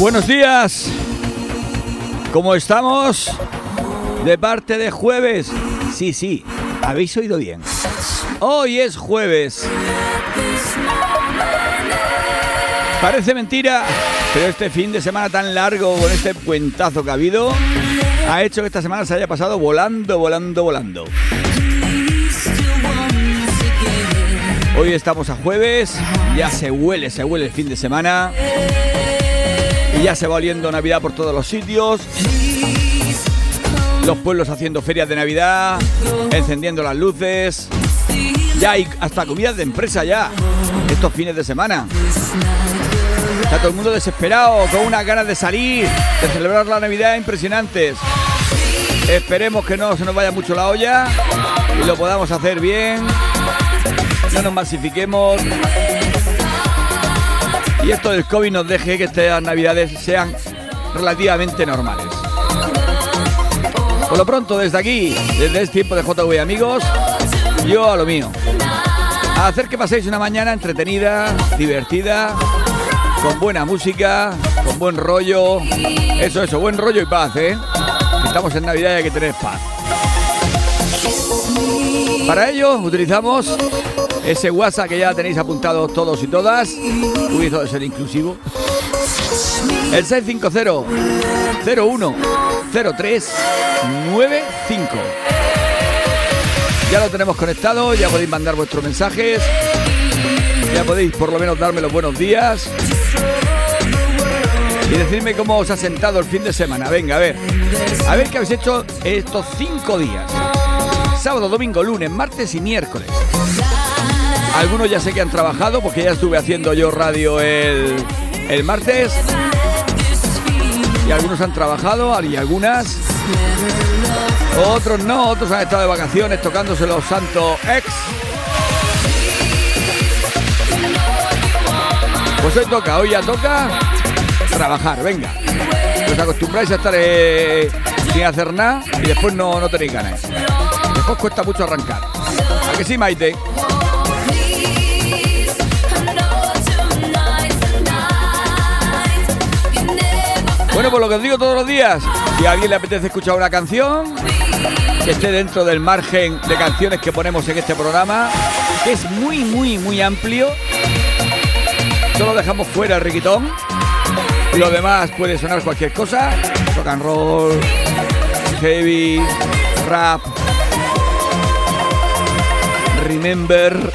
Buenos días. ¿Cómo estamos? De parte de jueves. Sí, sí, habéis oído bien. Hoy es jueves. Parece mentira, pero este fin de semana tan largo con este puentazo que ha habido ha hecho que esta semana se haya pasado volando, volando, volando. Hoy estamos a jueves, ya se huele, se huele el fin de semana. Y ya se va oliendo Navidad por todos los sitios. Los pueblos haciendo ferias de Navidad, encendiendo las luces. Ya hay hasta comidas de empresa ya, estos fines de semana. Está todo el mundo desesperado, con unas ganas de salir, de celebrar la Navidad impresionantes. Esperemos que no se nos vaya mucho la olla y lo podamos hacer bien. No nos masifiquemos. Y esto del COVID nos deje que estas navidades sean relativamente normales. Por lo pronto, desde aquí, desde este tiempo de JV amigos, yo a lo mío. A hacer que paséis una mañana entretenida, divertida, con buena música, con buen rollo. Eso, eso, buen rollo y paz, ¿eh? Estamos en Navidad y hay que tener paz. Para ello utilizamos ese WhatsApp que ya tenéis apuntado todos y todas. Utilizo de ser inclusivo. El 650 01 03 95. Ya lo tenemos conectado, ya podéis mandar vuestros mensajes. Ya podéis por lo menos darme los buenos días. Y decirme cómo os ha sentado el fin de semana. Venga, a ver. A ver qué habéis hecho estos cinco días. Sábado, domingo, lunes, martes y miércoles. Algunos ya sé que han trabajado porque ya estuve haciendo yo radio el, el martes. Y algunos han trabajado y algunas. Otros no, otros han estado de vacaciones tocándose los santos ex. Pues hoy toca, hoy ya toca trabajar, venga. Os acostumbráis a estar eh, sin hacer nada y después no, no tenéis ganas. Después cuesta mucho arrancar. ¿A que sí, Maite? Bueno, pues lo que os digo todos los días, si a alguien le apetece escuchar una canción, que esté dentro del margen de canciones que ponemos en este programa, que es muy, muy, muy amplio. Solo dejamos fuera el riquitón. Lo demás puede sonar cualquier cosa. Rock and roll, heavy, rap, remember.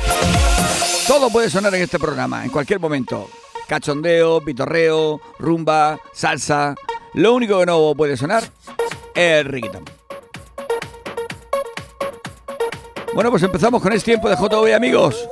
Todo puede sonar en este programa, en cualquier momento. Cachondeo, pitorreo, rumba, salsa. Lo único que no puede sonar es el riquitón. Bueno, pues empezamos con este tiempo de JV, amigos.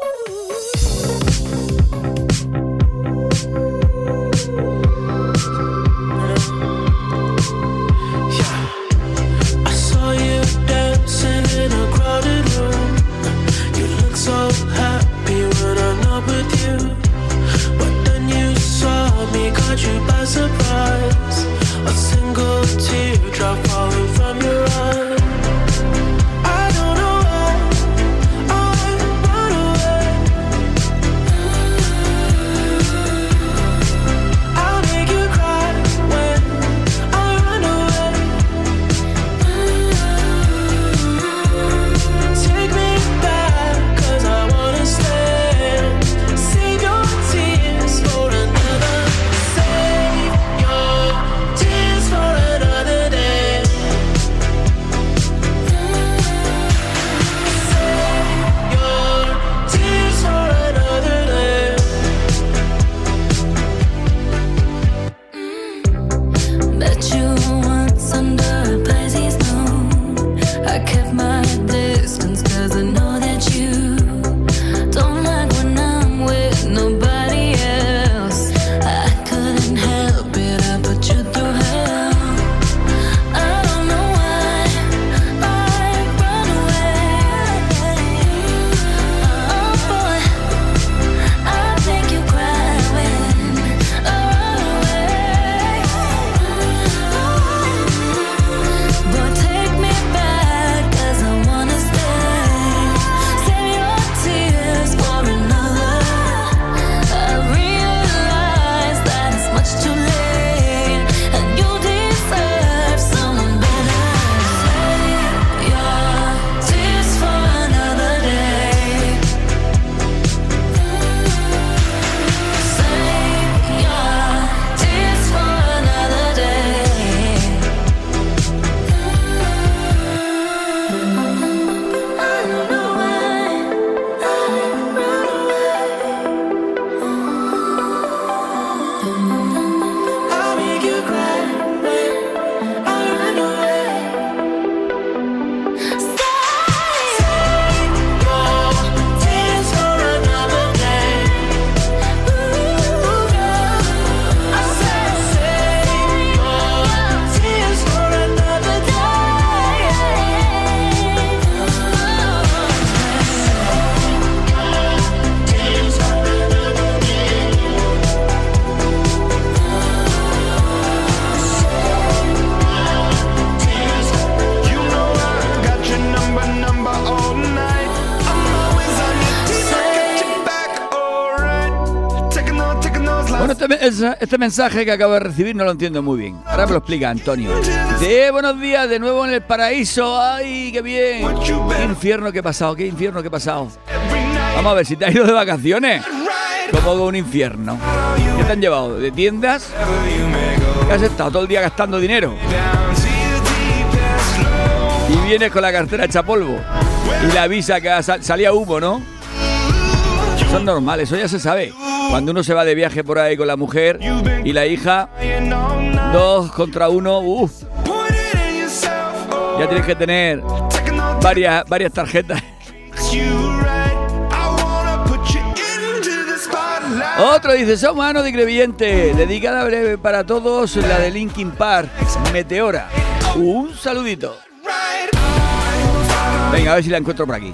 Este, mensaje que acabo de recibir no lo entiendo muy bien. Ahora me lo explica Antonio. Eh, buenos días, de nuevo en el paraíso. ¡Ay, qué bien! ¿Qué infierno que he pasado? ¿Qué infierno que he pasado? Vamos a ver, si te has ido de vacaciones. Como un infierno. ¿Qué te han llevado? ¿De tiendas? ¿Qué has estado todo el día gastando dinero? Y vienes con la cartera hecha polvo. Y la visa que salía humo, ¿no? Son normales, eso ya se sabe. Cuando uno se va de viaje por ahí con la mujer y la hija, dos contra uno, uff. Ya tienes que tener varias, varias tarjetas. Otro dice, somos Ano de Creviente, dedicada breve para todos, la de Linkin Park, Meteora. Un saludito. Venga, a ver si la encuentro por aquí.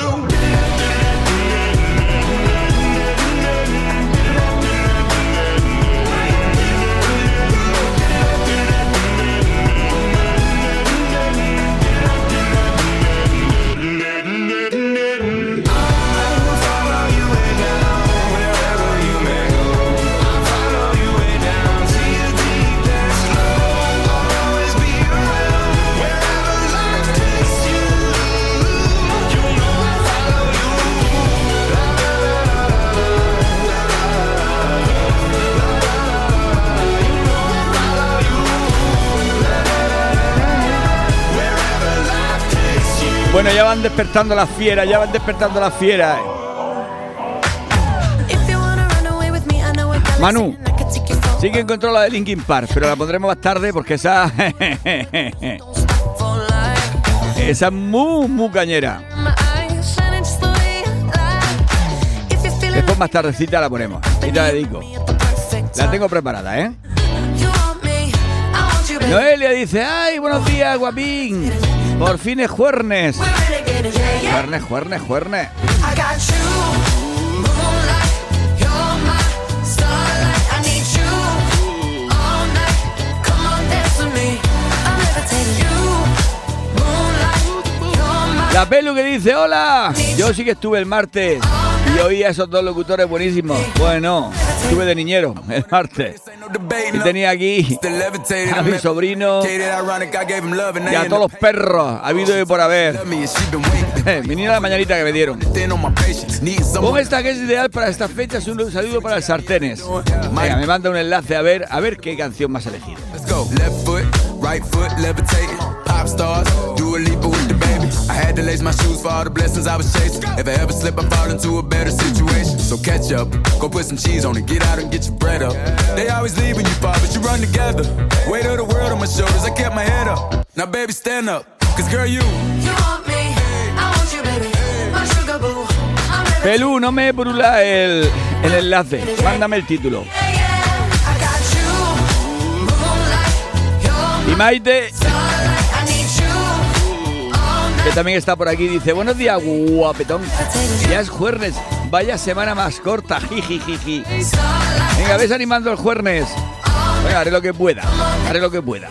Bueno, ya van despertando las fieras, ya van despertando las fieras. Manu, sí que encontró la de Linkin Park, pero la pondremos más tarde porque esa. esa es muy, muy cañera. Después más tardecita la ponemos. Y te la dedico. La tengo preparada, ¿eh? Noelia dice, ay, buenos días, guapín. Por fin es juernes. Juernes, juernes, juernes. La pelu que dice, hola. Yo sí que estuve el martes y oí a esos dos locutores buenísimos. Bueno, estuve de niñero el martes. Y tenía aquí a mi sobrino y a todos los perros, ha habido y por haber. Venía la mañanita que me dieron. ¿Cómo está que es ideal para estas fechas? Un saludo para el sartenes. Venga, me manda un enlace a ver, a ver qué canción más elegido. Pop stars, do a leap with the baby. I had to lace my shoes for all the blessings I was chasing. If I ever slip, I fall into a better situation. So catch up, go put some cheese on it, get out and get your bread up. They always leave when you fall, but you run together. Weight of the world on my shoulders, I kept my head up. Now, baby, stand up, cause girl, you. You want me, I want you, baby. My sugar boo. Pelú, no me brula el, el enlace. Mándame el título. Y Maite que también está por aquí. Dice, buenos días, guapetón. Ya es jueves. Vaya semana más corta. Jiji, Venga, ves animando el jueves. Venga, haré lo que pueda. Haré lo que pueda.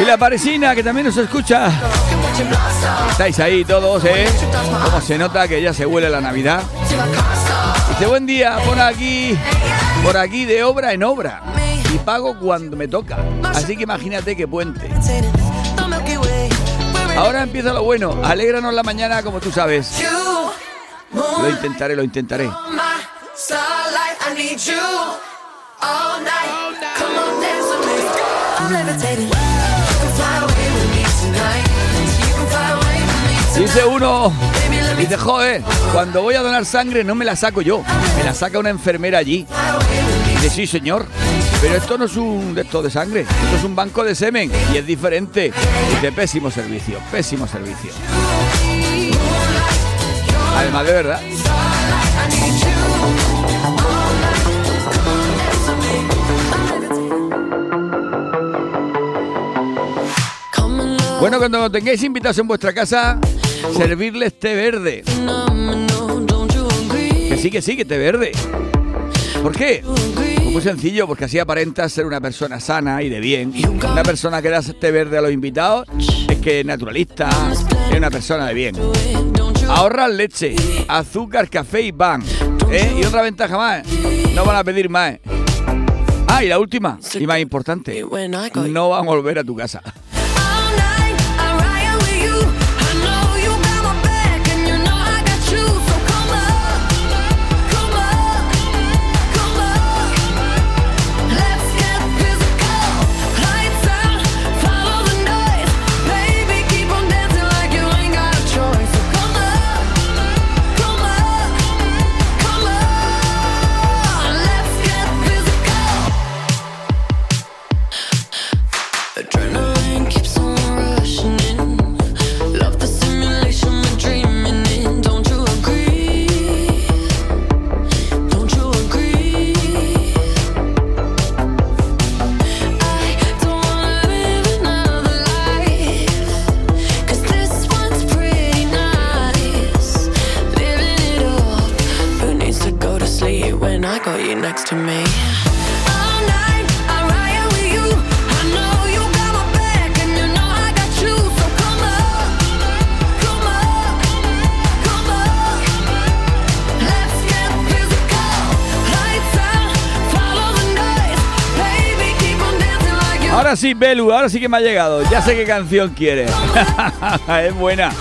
Y la parisina que también nos escucha. Estáis ahí todos, ¿eh? Como se nota que ya se huele la Navidad. Dice, buen día, por aquí, por aquí de obra en obra. Y pago cuando me toca. Así que imagínate qué puente. Ahora empieza lo bueno. Alégranos la mañana como tú sabes. Lo intentaré, lo intentaré. Dice uno, dice, joder, cuando voy a donar sangre no me la saco yo, me la saca una enfermera allí. Dice, sí señor, pero esto no es un de esto de sangre, esto es un banco de semen y es diferente. Dice, pésimo servicio, pésimo servicio. Además, de verdad. Bueno, cuando tengáis invitados en vuestra casa, servirles té verde. Que sí, que sí, que té verde. ¿Por qué? Pues muy sencillo, porque así aparentas ser una persona sana y de bien. Una persona que da té verde a los invitados es que es naturalista, es una persona de bien. Ahorras leche, azúcar, café y pan. ¿eh? Y otra ventaja más, no van a pedir más. Ah, y la última, y más importante, no van a volver a tu casa. Ahora sí, Belu, ahora sí que me ha llegado. Ya sé qué canción quiere. es buena.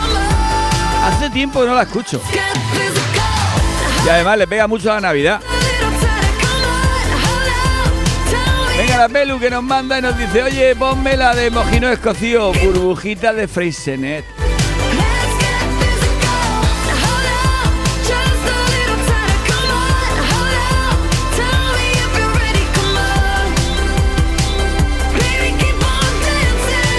Hace tiempo que no la escucho. Y además le pega mucho a la Navidad. Belu que nos manda y nos dice, oye, ponme la de Mojino Escocio, burbujita de Freisenet.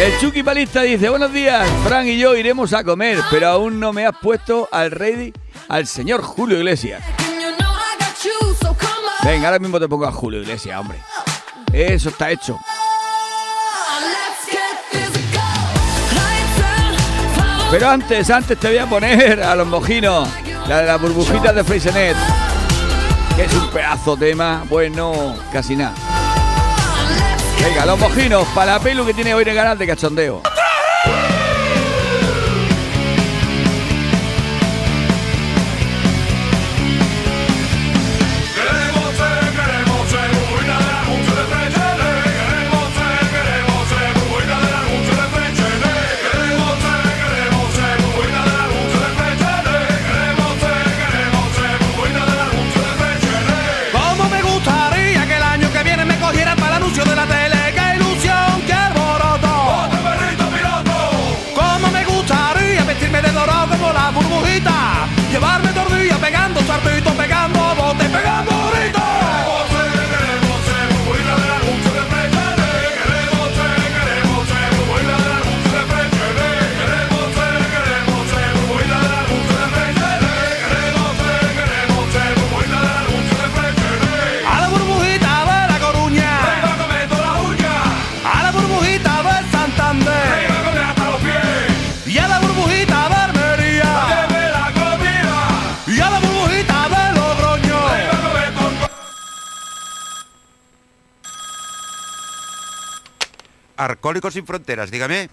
El Chucky Palista dice, buenos días, Fran y yo iremos a comer, pero aún no me has puesto al rey, al señor Julio Iglesias. Venga, ahora mismo te pongo a Julio Iglesias, hombre. Eso está hecho. Pero antes, antes te voy a poner a los mojinos, la de las burbujitas de Freisenet, que es un pedazo tema, bueno, casi nada. Venga, los mojinos, para la pelu que tiene hoy en canal de cachondeo. Arcólicos sin fronteras, dígame.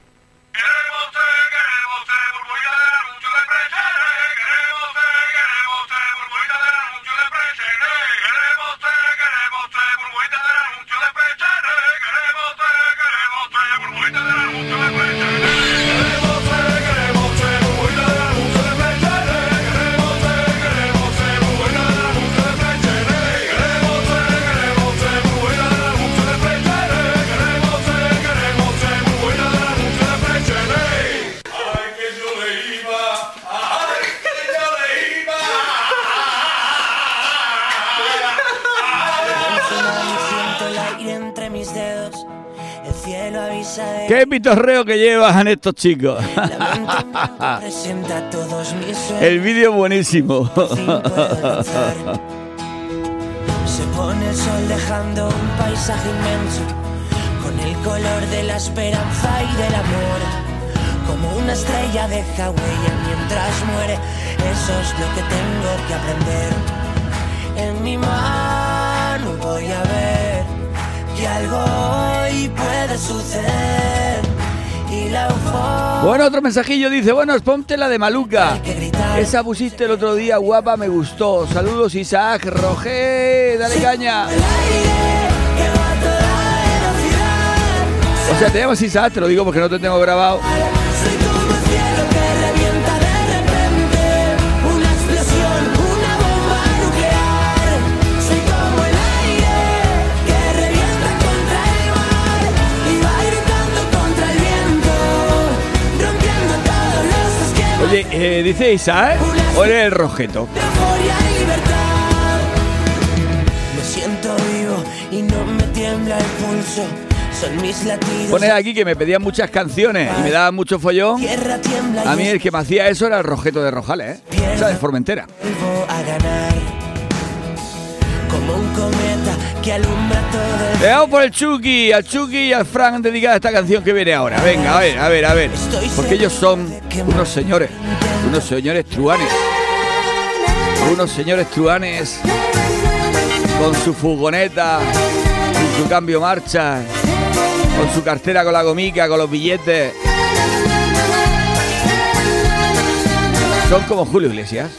Qué pitorreo que llevan estos chicos. El vídeo es buenísimo. Se pone el sol dejando un paisaje inmenso con el color de la esperanza y del amor. Como una estrella deja huella mientras muere, eso es lo que tengo que aprender. En mi mano voy a ver que algo hoy puede suceder. Bueno, otro mensajillo dice, bueno, ponte la de Maluca. Esa pusiste el otro día, guapa, me gustó. Saludos Isaac, Roger, dale caña. O sea, te llamas Isaac, te lo digo porque no te tengo grabado. Eh, dice Isa, ¿eh? ¿O eres el rojeto? Me siento vivo y no me tiembla el pulso. Son mis latidos. Pone aquí que me pedían muchas canciones y me daba mucho follón. A mí el que me hacía eso era el rojeto de Rojales, ¿eh? O sea, de Formentera. Como un cometa que alumbra todo Le damos por el Chucky, al Chucky y al Frank dedicada esta canción que viene ahora. Venga, a ver, a ver, a ver. Porque ellos son unos señores, unos señores truanes. Unos señores truanes con su furgoneta, con su cambio marcha, con su cartera con la gomica, con los billetes. Son como Julio Iglesias,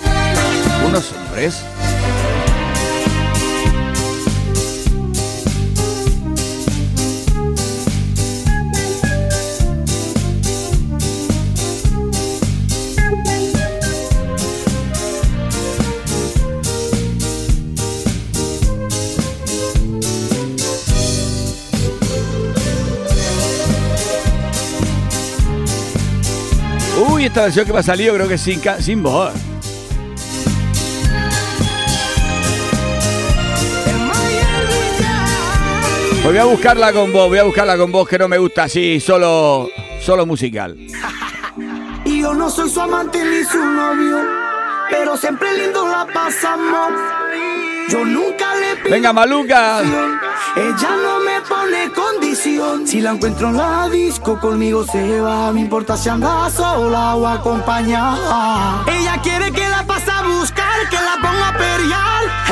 unos señores. Esta versión que me ha salido creo que sin, sin voz. Pues voy a buscarla con voz, voy a buscarla con voz que no me gusta así, solo, solo musical. Y yo no soy su amante ni su novio, siempre lindo la pasamos. Yo nunca le pido Venga, Maluca. Ella no me pone condición. Si la encuentro en la disco, conmigo se va. Me importa si anda sola o acompañada. Ella quiere que la pase a buscar, que la ponga a periar.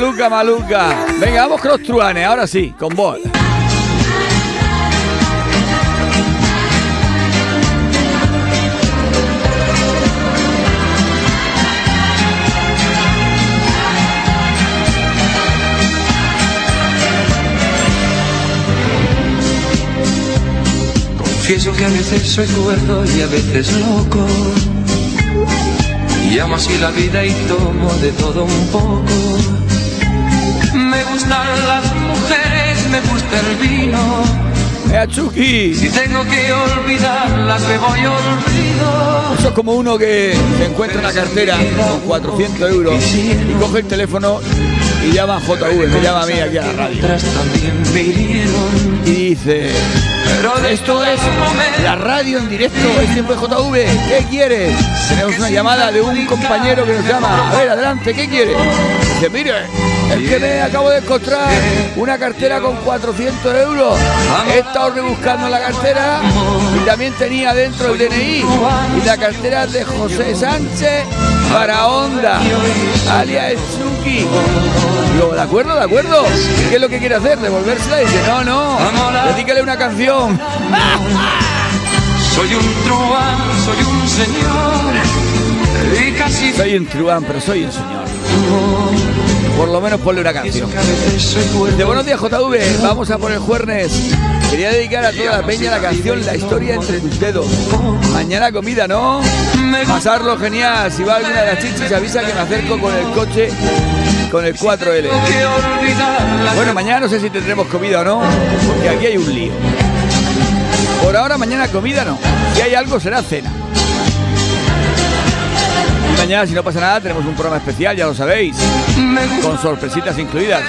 Maluca, maluca. Venga, vamos con los truanes, ahora sí, con vos. Confieso que a veces soy cuerdo y a veces loco. Y amo así la vida y tomo de todo un poco. Me gustan las mujeres, me gusta el vino. ¡Eh, Chucky! Si tengo que olvidarlas, me voy olvido. Eso es como uno que se encuentra una cartera con 400 euros y coge el teléfono y llama a JV, me llama a mí aquí a la radio. Y dice, Pero esto es la radio en directo, es tiempo de JV, ¿qué quieres? Tenemos una llamada de un compañero que nos llama, a ver, adelante, ¿qué quiere? Dice, mire, es que me acabo de encontrar una cartera con 400 euros, he estado rebuscando la cartera y también tenía dentro el DNI y la cartera de José Sánchez para Honda, alias Suki. Digo, ¿de acuerdo, de acuerdo? ¿Qué es lo que quiere hacer? ¿Devolvérsela? Y dice, no, no, dedícale una canción. Soy un truán, soy un señor. Soy un truán, pero soy un señor. Por lo menos ponle una canción. De buenos días, JV. Vamos a por el jueves. Quería dedicar a toda la peña la canción La historia entre tus dedos. Mañana comida, ¿no? Pasarlo genial. Si va alguna de las chichis, avisa que me acerco con el coche con el 4L. que olvidarlas. Bueno, mañana no sé si tendremos comida o no, porque aquí hay un lío. Por ahora, mañana comida no. Si hay algo, será cena. Mañana, si no pasa nada, tenemos un programa especial, ya lo sabéis, con sorpresitas incluidas.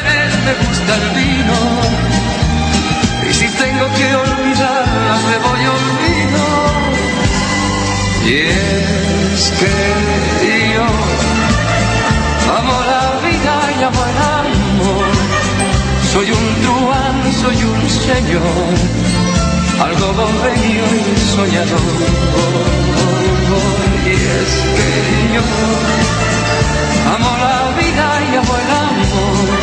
me gusta el vino. Y si tengo que olvidarlas, me voy olvido. Y es que yo amo la vida y amo el amor. Soy un truán, soy un señor, algo bohemio y soñador. Y es que yo amo la vida y amo el amor.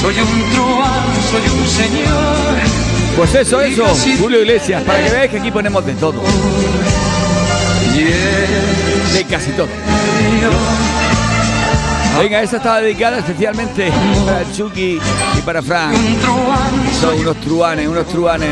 Soy un truán, soy un señor. Pues eso, eso, Julio Iglesias, para que veáis que aquí ponemos de todo, de casi todo. Venga, esta estaba dedicada especialmente para Chucky y para Frank. Son unos truanes, unos truanes,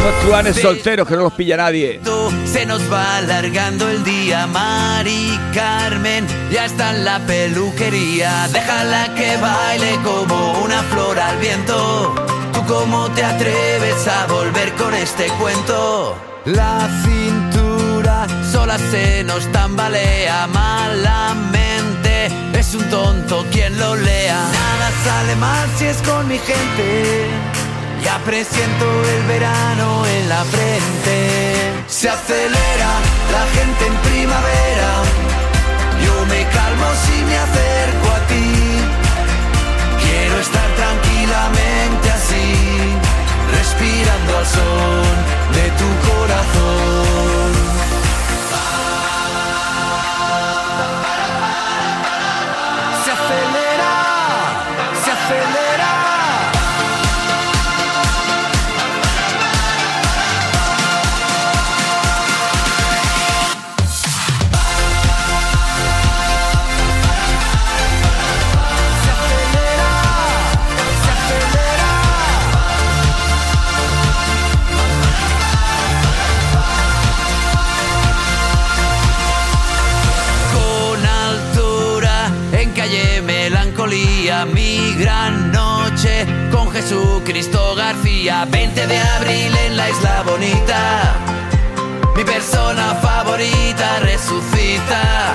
unos truanes solteros que no los pilla nadie. Se nos va alargando el día, Mari Carmen ya está en la peluquería. Déjala que baile como una flor al viento. ¿Tú cómo te atreves a volver con este cuento? La cintura sola se nos tambalea malamente. Es un tonto quien lo lea. Nada sale mal si es con mi gente. Ya presiento el verano en la frente. Se acelera la gente en primavera. Yo me calmo si me acerco a ti. Quiero estar tranquilamente así, respirando al son de tu corazón. Jesucristo García. 20 de abril en la isla bonita, mi persona favorita resucita.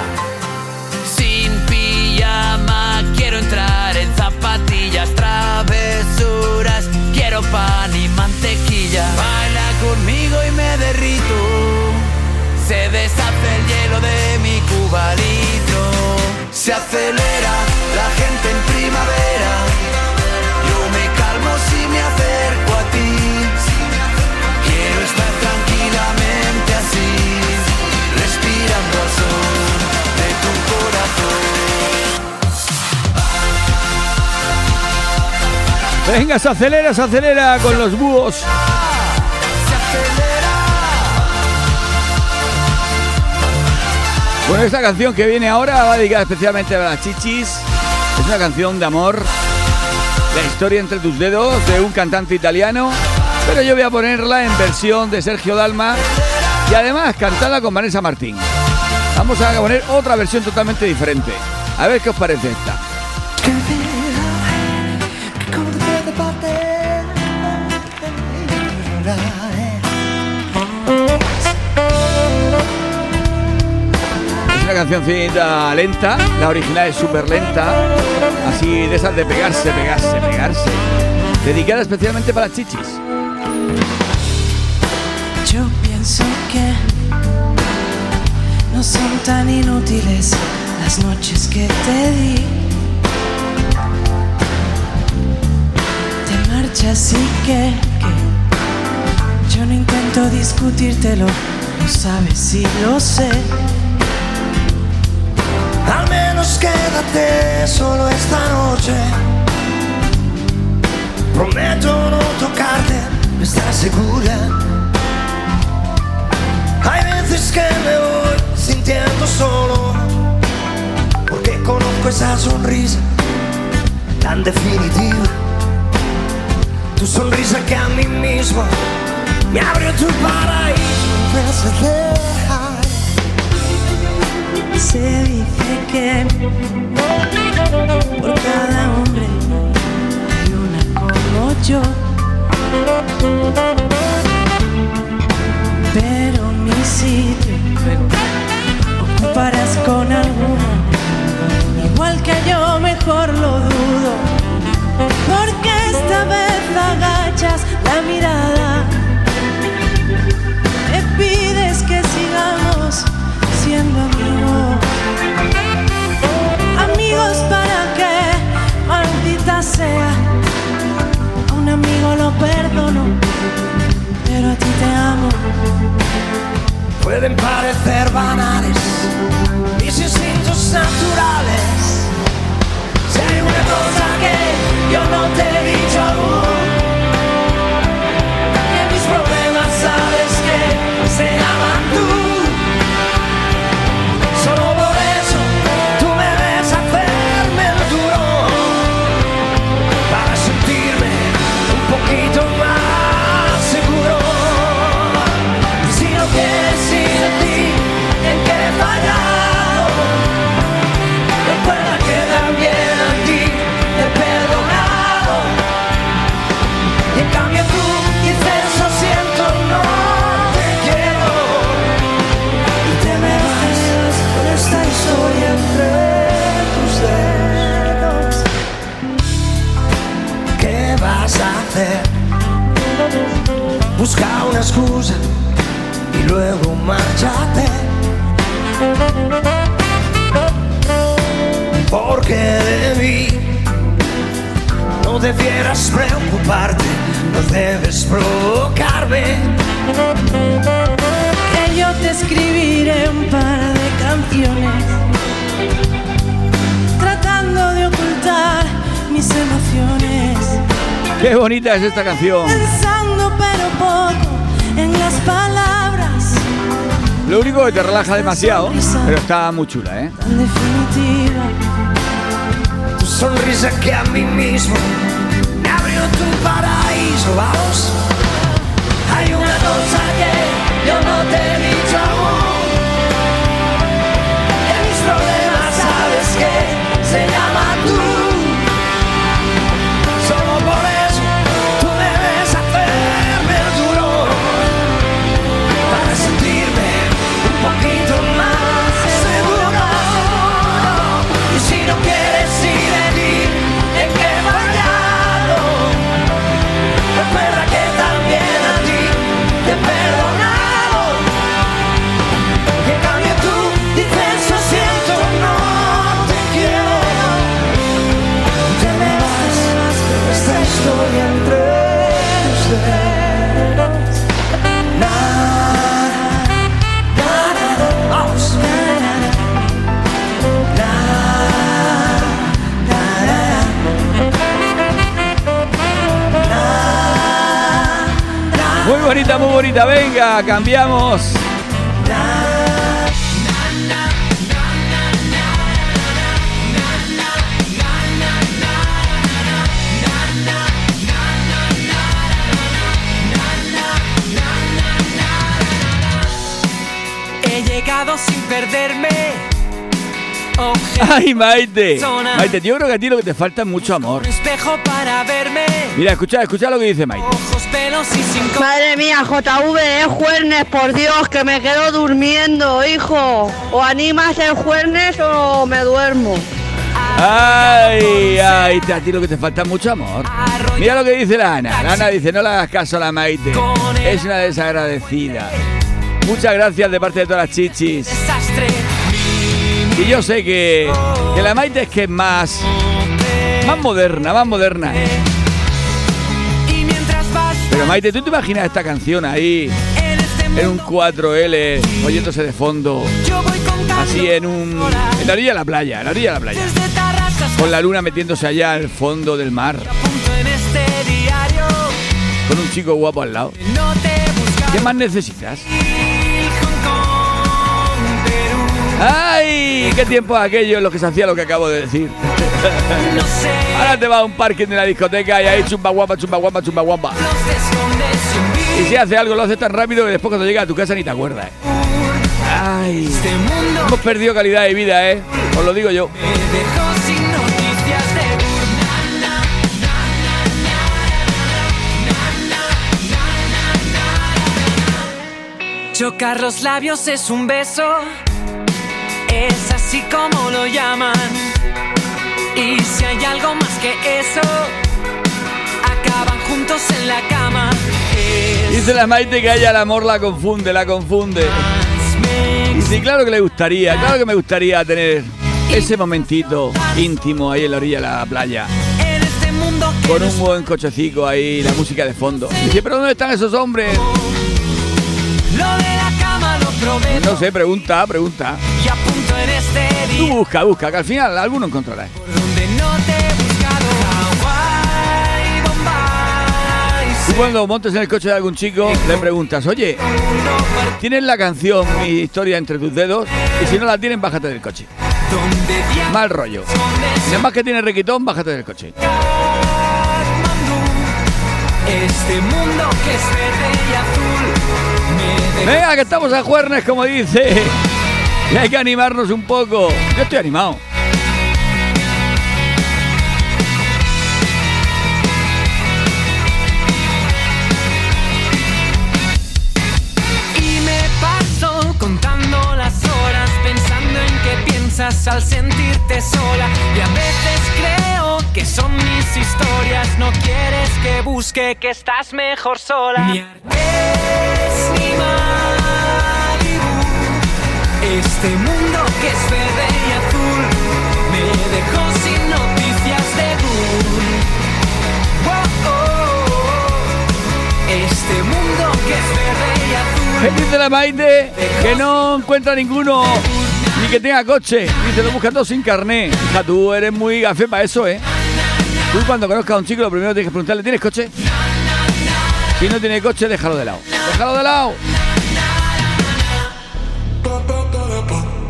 Sin pijama quiero entrar en zapatillas, travesuras, quiero pan y mantequilla. Baila conmigo y me derrito, se deshace el hielo de mi cubarito. Se acelera Venga, se acelera, se acelera con los búhos. Bueno, esta canción que viene ahora va dedicada especialmente a las chichis. Es una canción de amor. La historia entre tus dedos de un cantante italiano. Pero yo voy a ponerla en versión de Sergio Dalma. Y además cantada con Vanessa Martín. Vamos a poner otra versión totalmente diferente. A ver qué os parece esta. Es una cancioncita lenta, la original es súper lenta, así de esas de pegarse, pegarse, pegarse. Dedicada especialmente para chichis. Yo pienso que no son tan inútiles las noches que te di. Te marchas y que no intento discutírtelo, lo sabes y lo sé. Al menos quédate solo esta noche. Prometo no tocarte, ¿estás segura? Hay veces que me voy sintiendo solo, porque conozco esa sonrisa tan definitiva. Tu sonrisa que a mí mismo me abrió tu paraíso. en vez de dejar Se dice que por cada hombre hay una como yo. Pero mi sitio luego ocuparás con alguna. Igual que yo mejor lo dudo. Porque esta vez agachas la mirada. Siendo amigos. Amigos para que, maldita sea, a un amigo lo perdono, pero a ti te amo. pueden parecer banales mis instintos naturales. Si hay una cosa que yo no te he dicho aún, es esta canción. Pensando pero poco en las palabras Lo único que te relaja demasiado, pero está muy chula, ¿eh? Tu sonrisa que a mí mismo me abrió tu paraíso. Vamos. Bonita, muy bonita. Venga, cambiamos. Ay, Maite. Maite, yo creo que a ti lo que te falta es mucho amor. Mira, escucha, escucha lo que dice Maite. Madre mía, JV, es jueves, por Dios, que me quedo durmiendo, hijo. O animas el jueves o me duermo. Ay, ay, a ti lo que te falta es mucho amor. Mira lo que dice la Ana. La Ana dice, no le hagas caso a la Maite. Es una desagradecida. Muchas gracias de parte de todas las chichis. Y yo sé que, que la Maite es que es más, más moderna, más moderna. Pero Maite, ¿tú te imaginas esta canción ahí en este un mundo, 4L oyéndose de fondo? Así en un... En la orilla de la playa, en la orilla de la playa. Con la luna metiéndose allá al fondo del mar. este. Con un chico guapo al lado. ¿Qué más necesitas? Hong ¿Qué tiempo aquello en lo que se hacía lo que acabo de decir? No sé, Ahora te vas a un parking de la discoteca y ahí chumba guapa, chumba guapa, chumba guapa. Y si hace algo lo hace tan rápido que después cuando llega a tu casa ni te acuerdas. ¿eh? ¡Ay! Hemos perdido calidad de vida, ¿eh? Os lo digo yo. Chocar los labios es un beso, es así como lo llaman. Y si hay algo más que eso, acaban juntos en la cama. Es Dice la Maite que a ella el amor la confunde, la confunde. Y sí, claro que le gustaría, claro que me gustaría tener ese momentito íntimo ahí en la orilla de la playa. este Con un buen cochecico ahí, la música de fondo. Y dice, pero ¿dónde están esos hombres? No sé, pregunta, pregunta. Este Tú busca, busca, que al final alguno encontrarás. Tú cuando montes en el coche de algún chico, le preguntas, oye, ¿tienes la canción Mi historia entre tus dedos? Y si no la tienen, bájate del coche. Mal rollo. Si más que tiene requitón, bájate del coche. Este mundo que es verde y azul me dejó Venga, que estamos a juernes, como dice. Y hay que animarnos un poco. Yo estoy animado. Y me paso contando las horas pensando en qué piensas al sentirte sola. Y a veces creo que son mis historias. No quieres que busque que estás mejor sola. Ni Malibu. Dice la Maite? Que no encuentra ninguno ni que tenga coche. Dice, lo buscan todos sin carné. Hija, tú eres muy gafé para eso, ¿eh? Tú cuando conozcas a un chico, lo primero tienes que preguntarle, ¿tienes coche? Si no tiene coche, déjalo de lado. Déjalo de lado.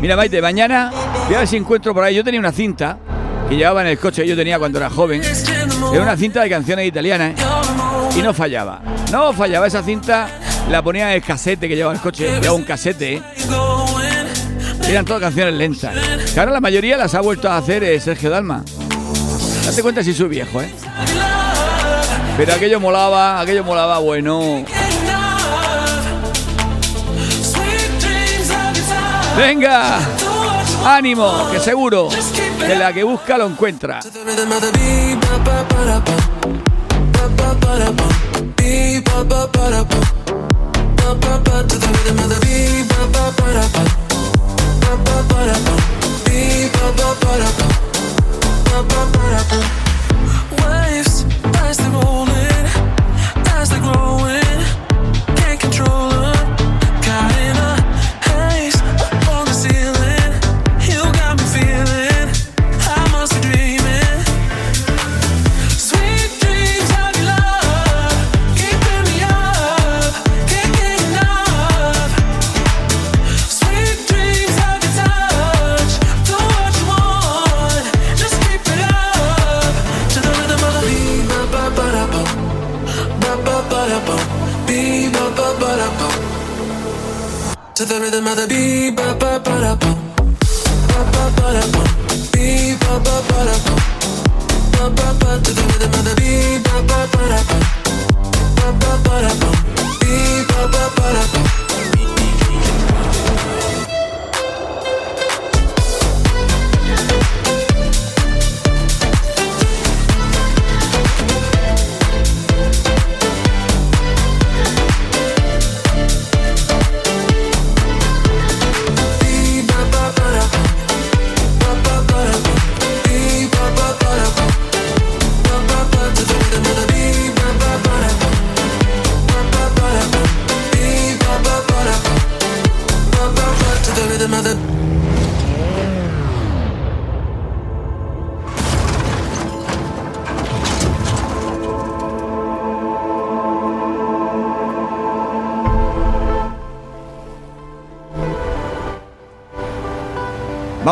Mira, Maite, mañana voy a ver si encuentro por ahí. Yo tenía una cinta que llevaba en el coche que yo tenía cuando era joven. Era una cinta de canciones italianas ¿eh? Y no fallaba. No fallaba. Esa cinta la ponía en el casete que llevaba el coche. Llevaba un casete. Eran todas canciones lentas. Que ahora la mayoría las ha vuelto a hacer eh, Sergio Dalma. Date cuenta si soy viejo, ¿eh? Pero aquello molaba, aquello molaba bueno. Venga, ánimo, que seguro que la que busca lo encuentra. Waves, as they're rolling, as they're growing,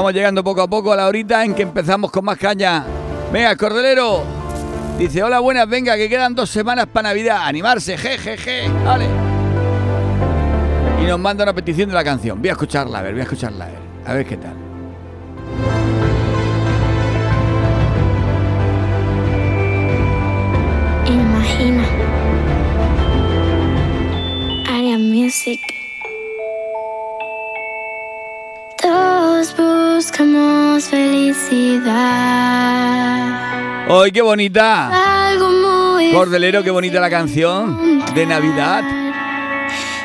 Vamos llegando poco a poco a la horita en que empezamos con más caña. Venga, Cordelero. Dice, hola, buenas, venga, que quedan dos semanas para Navidad. Animarse, jejeje. Vale. Y nos manda una petición de la canción. Voy a escucharla, a ver, voy a escucharla, a ver. A ver qué tal. Imagina. Aria Music. Buscamos felicidad. ¡Ay, qué bonita! Algo muy Cordelero, qué bonita la canción de Navidad.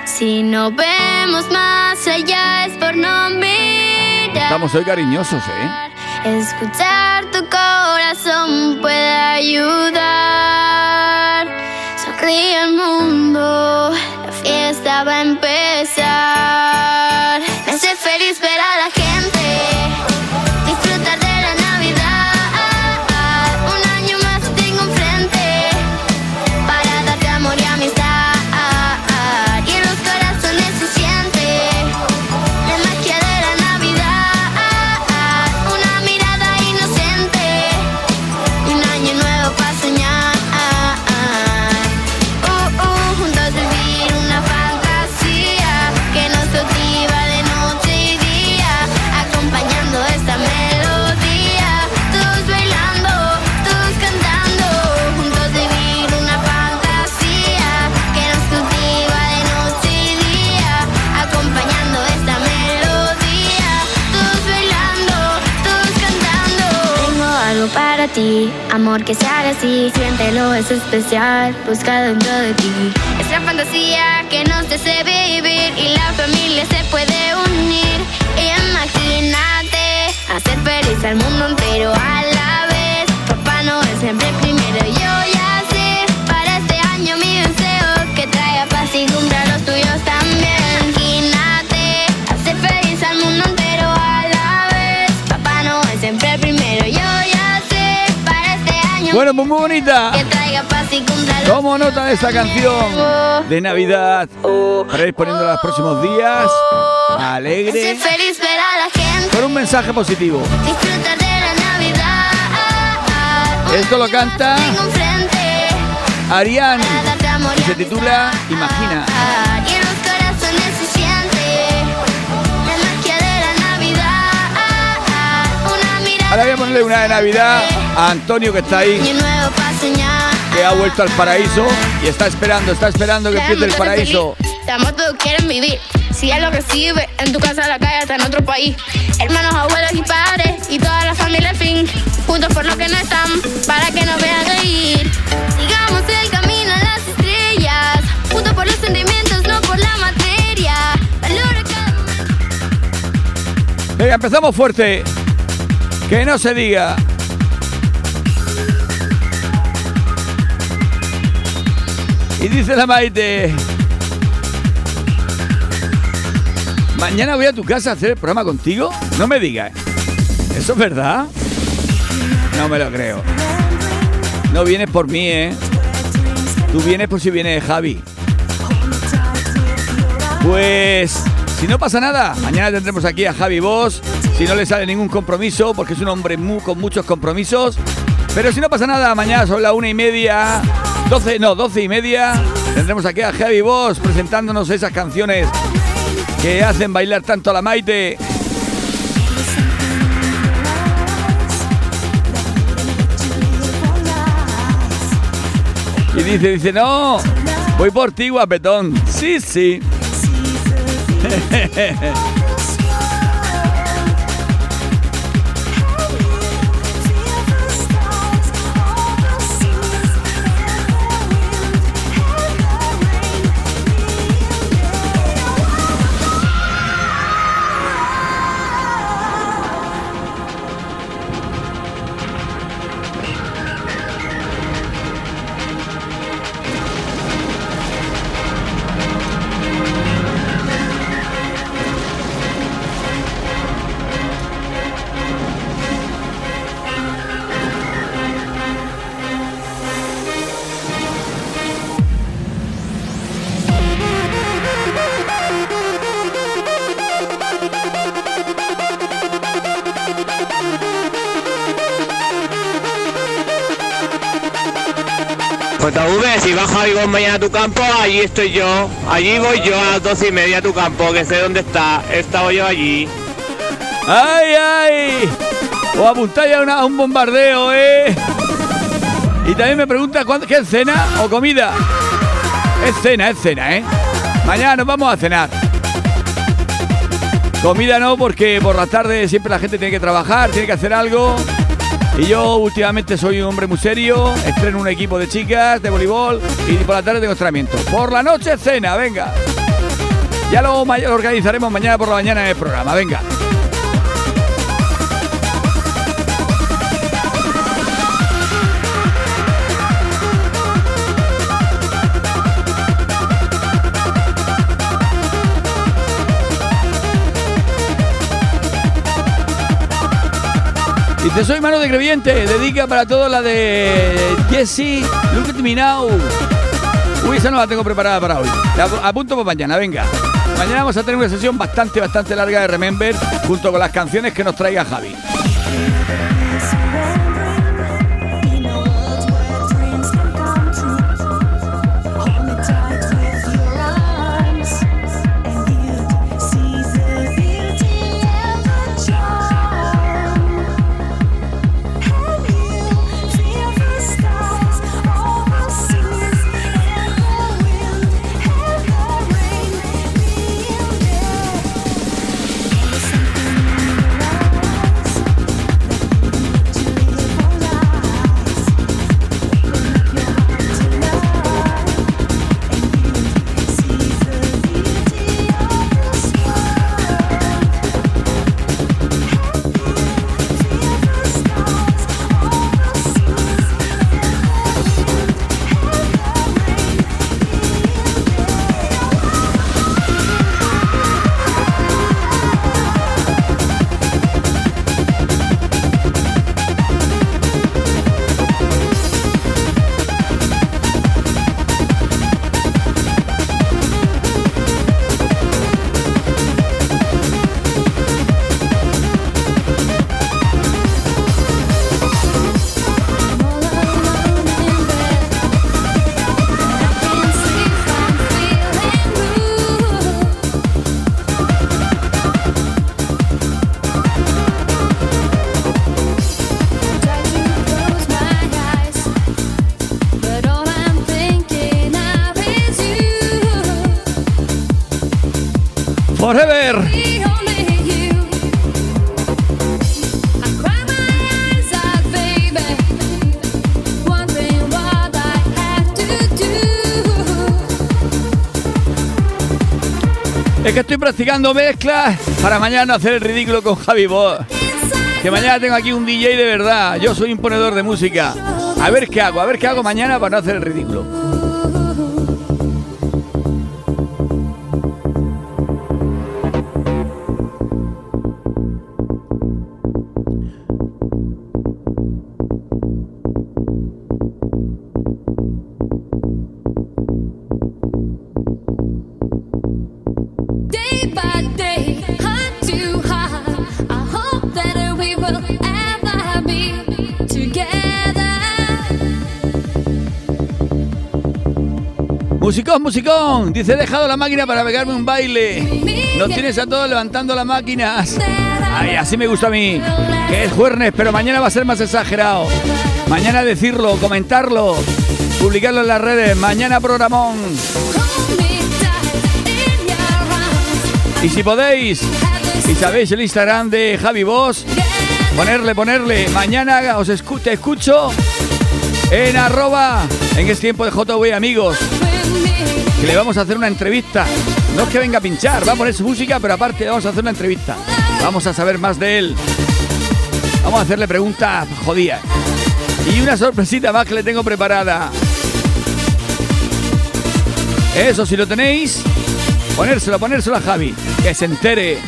Si no vemos más allá es por no mirar. Estamos hoy cariñosos, ¿eh? Escuchar tu corazón puede ayudar. Sonríe al mundo, la fiesta va a empezar. Amor que se haga así, siéntelo, es especial, busca dentro de ti. Es la fantasía que nos desea vivir y la familia se puede unir. Imagínate hacer feliz al mundo entero a la vez. Papá no es siempre primero, yo Bueno, pues muy bonita. que traiga paz y cumpla los Tomo nota de esta canción de Navidad para ir poniéndola los próximos días. Alegre. feliz ver a la gente Con un mensaje positivo. disfrutar de la Navidad. Esto lo canta Arián. y Se titula Imagina. Ahora voy a ponerle una de Navidad a Antonio que está ahí, que ha vuelto al paraíso y está esperando, está esperando que empiece el paraíso. Amo, todos quieren vivir. Si es lo que sirve, en tu casa, la calle, hasta en otro país. Hermanos, abuelos y padres, y toda la familia al fin. Juntos por lo que no están, para que nos vean reír. Sigamos el camino a las estrellas. Juntos por los sentimientos, no por la materia. Venga, empezamos fuerte. Que no se diga. Y dice la Maite. Mañana voy a tu casa a hacer el programa contigo. No me digas. ¿Eso es verdad? No me lo creo. No vienes por mí, ¿eh? Tú vienes por si viene Javi. Pues si no pasa nada, mañana tendremos aquí a Javi Boss. Si no le sale ningún compromiso, porque es un hombre mu- con muchos compromisos. Pero si no pasa nada, mañana sobre la una y media, 12, no, doce y media, tendremos aquí a Javi Boss presentándonos esas canciones que hacen bailar tanto a la Maite. Y dice, dice, no, voy por ti, guapetón. Sí, sí. va Javi Gómez mañana a tu campo, allí estoy yo. Allí voy yo a las doce y media a tu campo, que sé dónde está. He estado yo allí. ¡Ay, ay! O apuntáis a, una- a un bombardeo, ¿eh? Y también me pregunta, ¿cuándo, ¿qué es cena o comida? Es cena, es cena, ¿eh? Mañana nos vamos a cenar. Comida no, porque por la tarde siempre la gente tiene que trabajar, tiene que hacer algo. Y yo últimamente soy un hombre muy serio, estreno un equipo de chicas de voleibol y por la tarde tengo entrenamiento. Por la noche cena, venga. Ya lo, lo organizaremos mañana por la mañana en el programa, venga. Dice, soy mano de creyente, dedica para todo la de Jesse, look at me. Uy, esa no la tengo preparada para hoy. La ap- apunto para mañana, venga. Mañana vamos a tener una sesión bastante, bastante larga de Remember, junto con las canciones que nos traiga Javi. Es que estoy practicando mezclas para mañana hacer el ridículo con Javi Bosch. Que mañana tengo aquí un DJ de verdad. Yo soy imponedor de música. A ver qué hago, a ver qué hago mañana para no hacer el ridículo. Musicón. Dice, he dejado la máquina para pegarme un baile. Nos tienes a todos levantando las máquinas. Ay, así me gusta a mí. Que es jueves, pero mañana va a ser más exagerado. Mañana decirlo, comentarlo, publicarlo en las redes. Mañana programón. Y si podéis, y sabéis el Instagram de Javi Boss, ponerle, ponerle. Mañana os escu- te escucho en arroba, en es tiempo de JV amigos, que le vamos a hacer una entrevista. No es que venga a pinchar, va a poner su música, pero aparte le vamos a hacer una entrevista. Vamos a saber más de él. Vamos a hacerle preguntas jodidas. Y una sorpresita más que le tengo preparada. Eso, si lo tenéis, ponérselo, ponérselo a Javi, que se entere.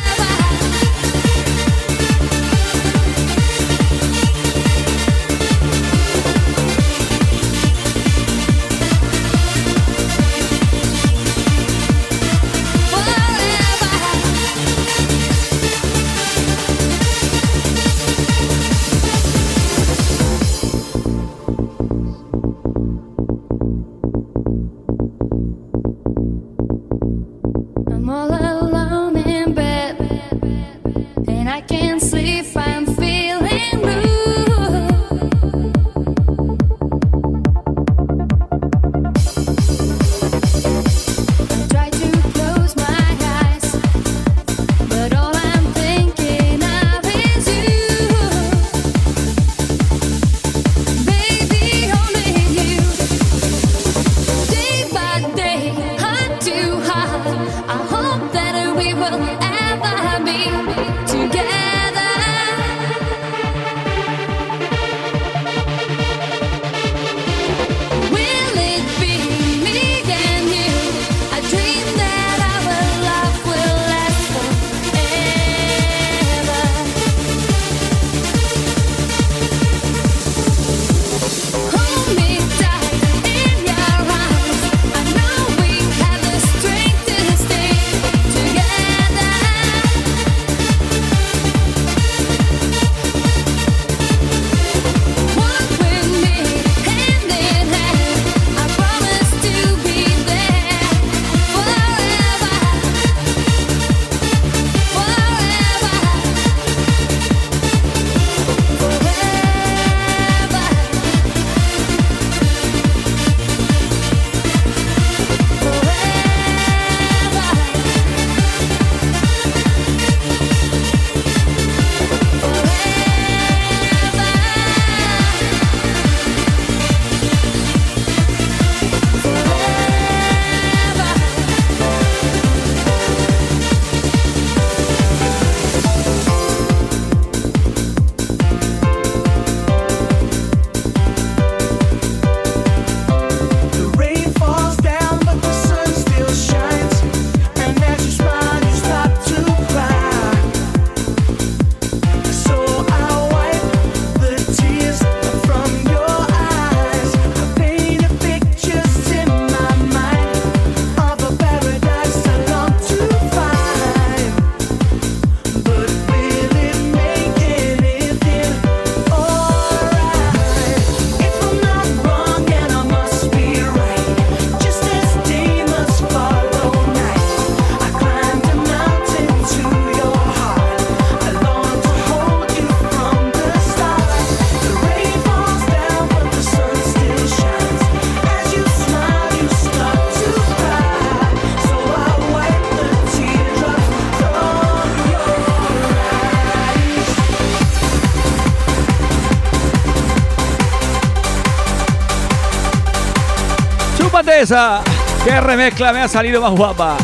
¿Qué remezcla me ha salido más guapa?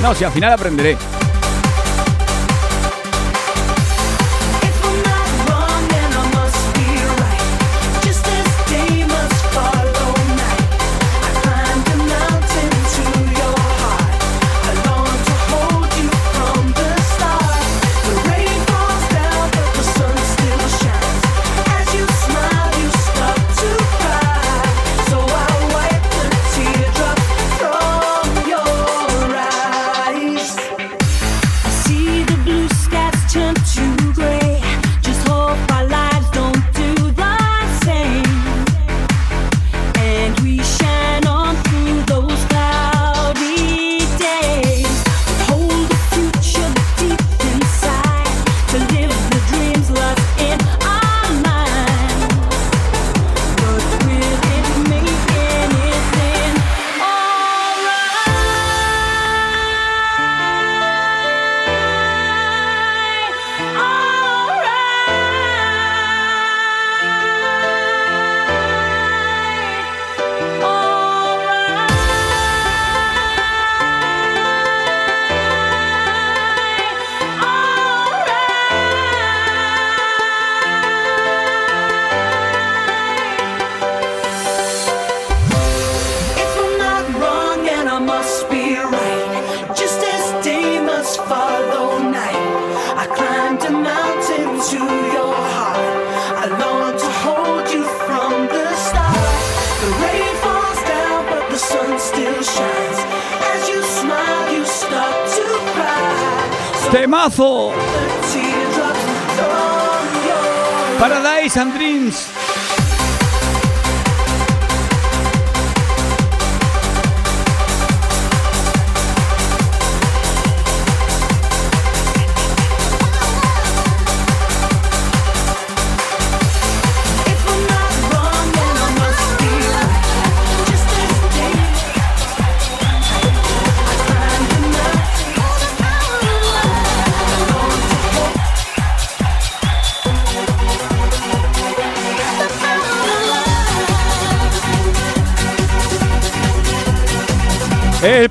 No, si al final aprenderé.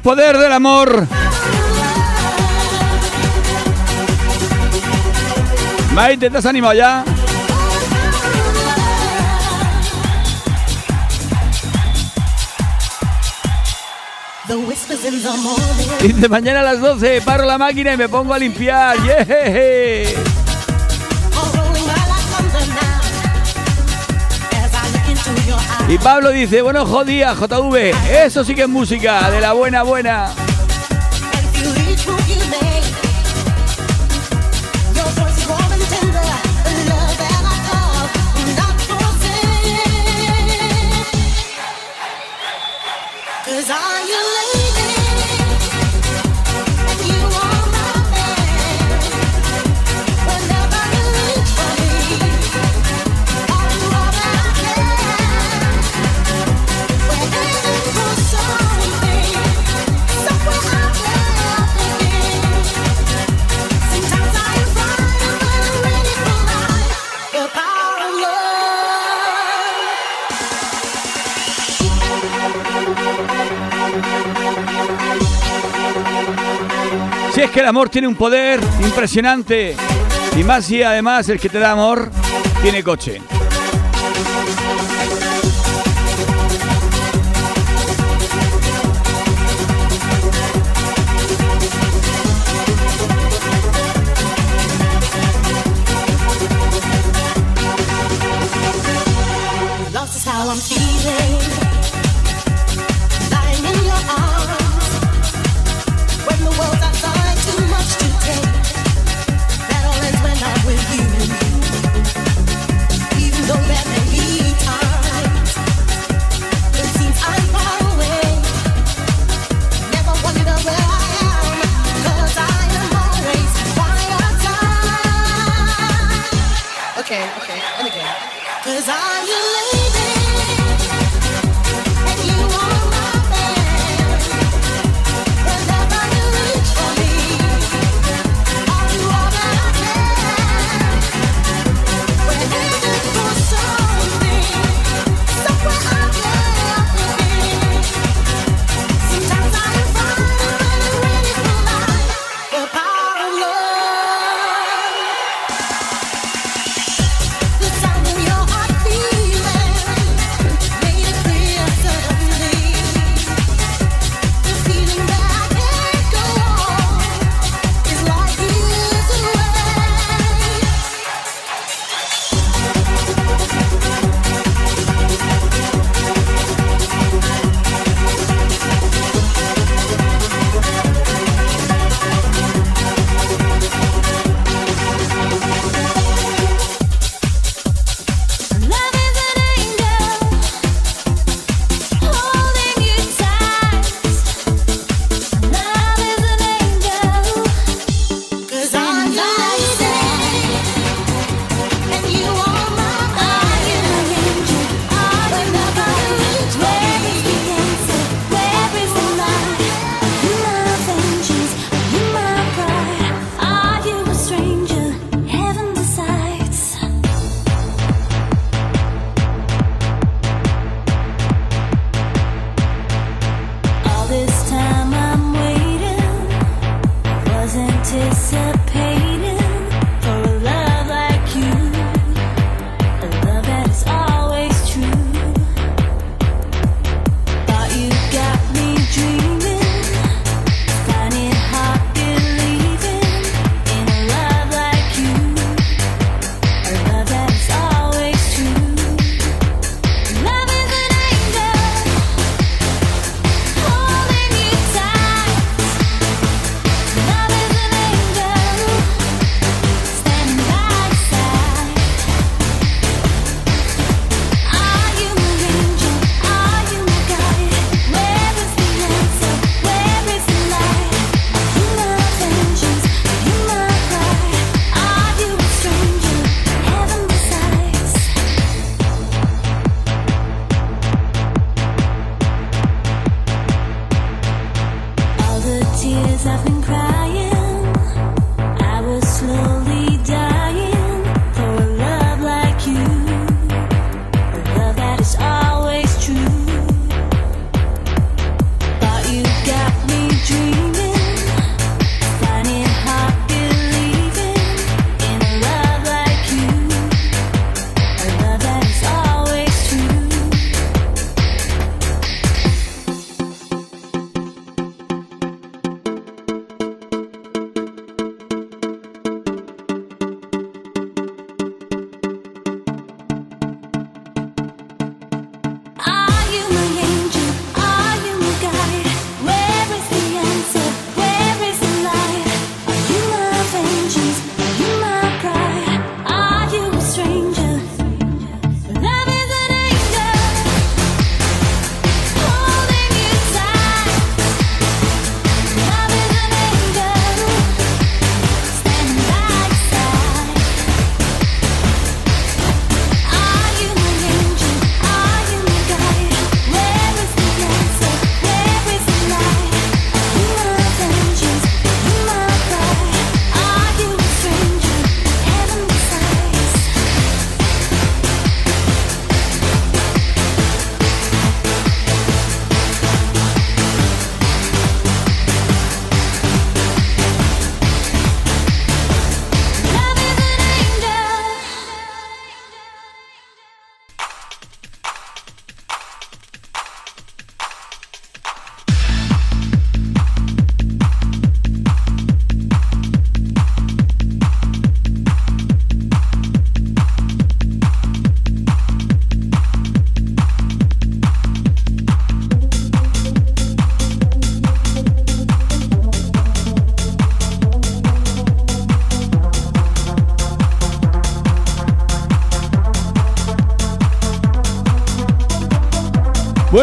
poder del amor. Maite, ¿te has animado ya? Dice mañana a las 12, paro la máquina y me pongo a limpiar. Yeah. Y Pablo dice, bueno, jodía, JV, eso sí que es música, de la buena buena. es que el amor tiene un poder impresionante. Y más si además el que te da amor tiene coche.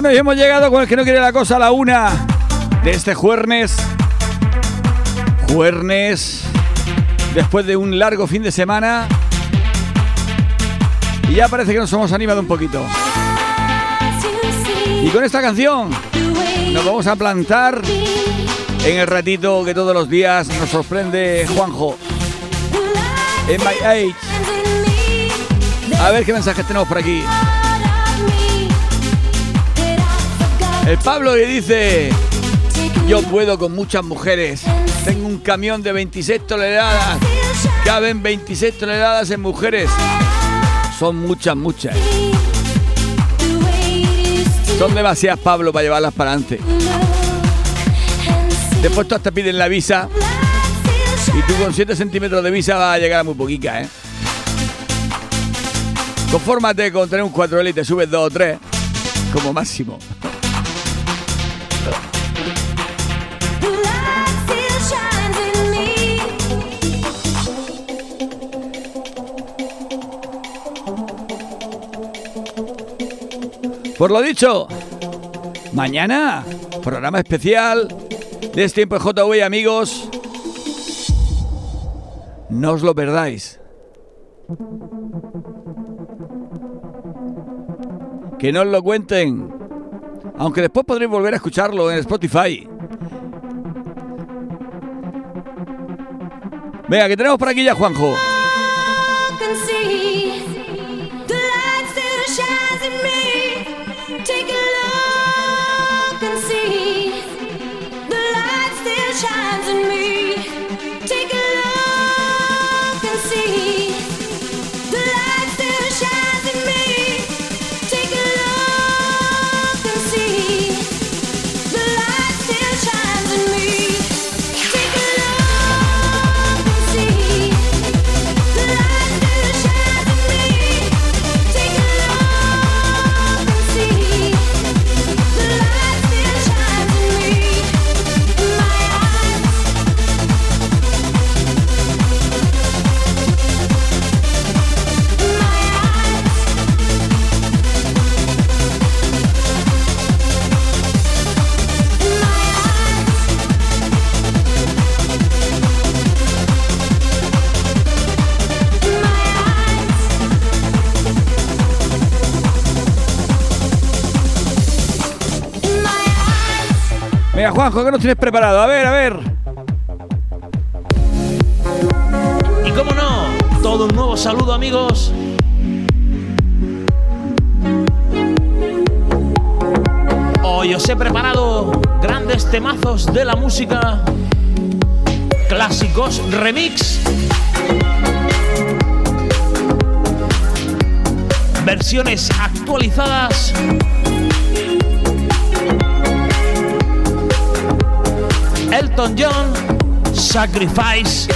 Bueno, y hemos llegado con el que no quiere la cosa a la una de este jueves. Jueves, después de un largo fin de semana. Y ya parece que nos hemos animado un poquito. Y con esta canción nos vamos a plantar en el ratito que todos los días nos sorprende Juanjo. En My Age. A ver qué mensajes tenemos por aquí. El Pablo le dice, yo puedo con muchas mujeres. Tengo un camión de 26 toneladas. Caben 26 toneladas en mujeres. Son muchas, muchas. Son demasiadas, Pablo, para llevarlas para adelante. Después tú hasta piden la visa. Y tú con 7 centímetros de visa vas a llegar a muy poquita, ¿eh? Confórmate con tener un 4L y te subes 2 o 3, como máximo. Por lo dicho, mañana, programa especial de este tiempo JV, amigos. No os lo perdáis. Que no os lo cuenten. Aunque después podréis volver a escucharlo en Spotify. Venga, que tenemos por aquí ya, Juanjo. Juanjo, ¿qué nos tienes preparado? A ver, a ver. Y cómo no, todo un nuevo saludo amigos. Hoy os he preparado grandes temazos de la música, clásicos remix, versiones actualizadas. Elton John, Sacrifice.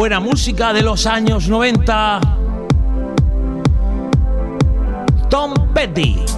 buena música de los años 90. Tom Petty.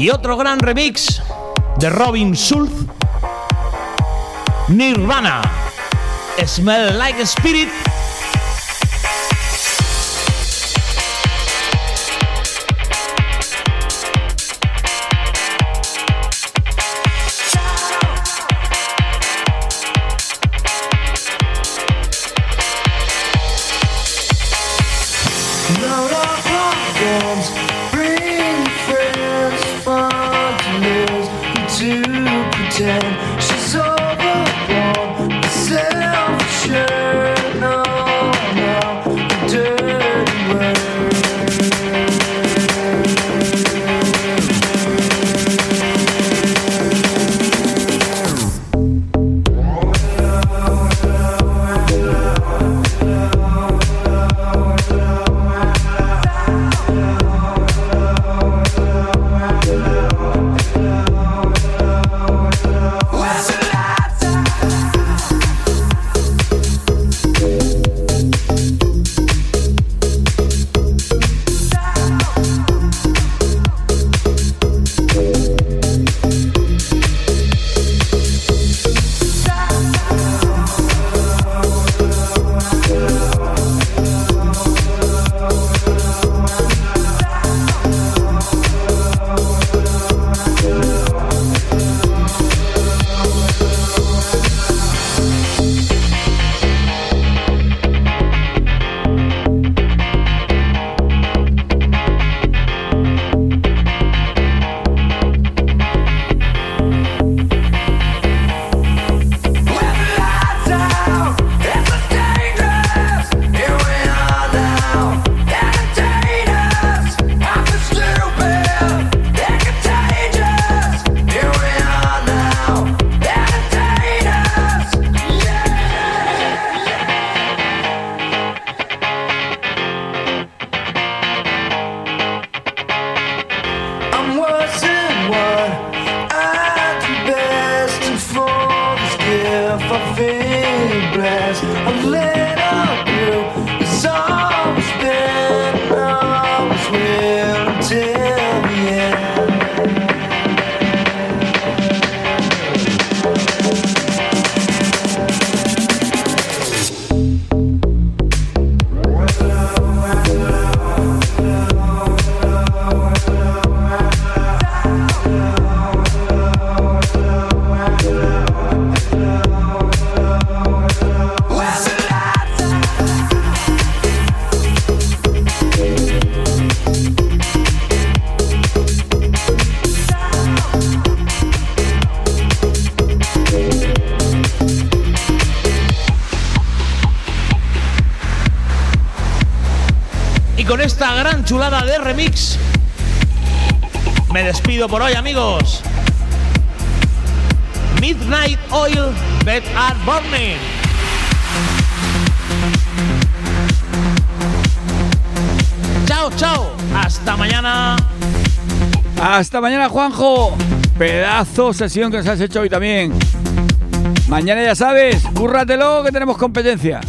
Y otro gran remix de Robin Schulz, Nirvana, Smell Like Spirit. Remix, me despido por hoy, amigos. Midnight Oil, Bed Art Burning. Chao, chao. Hasta mañana. Hasta mañana, Juanjo. Pedazo sesión que nos has hecho hoy también. Mañana ya sabes, cúrratelo que tenemos competencia.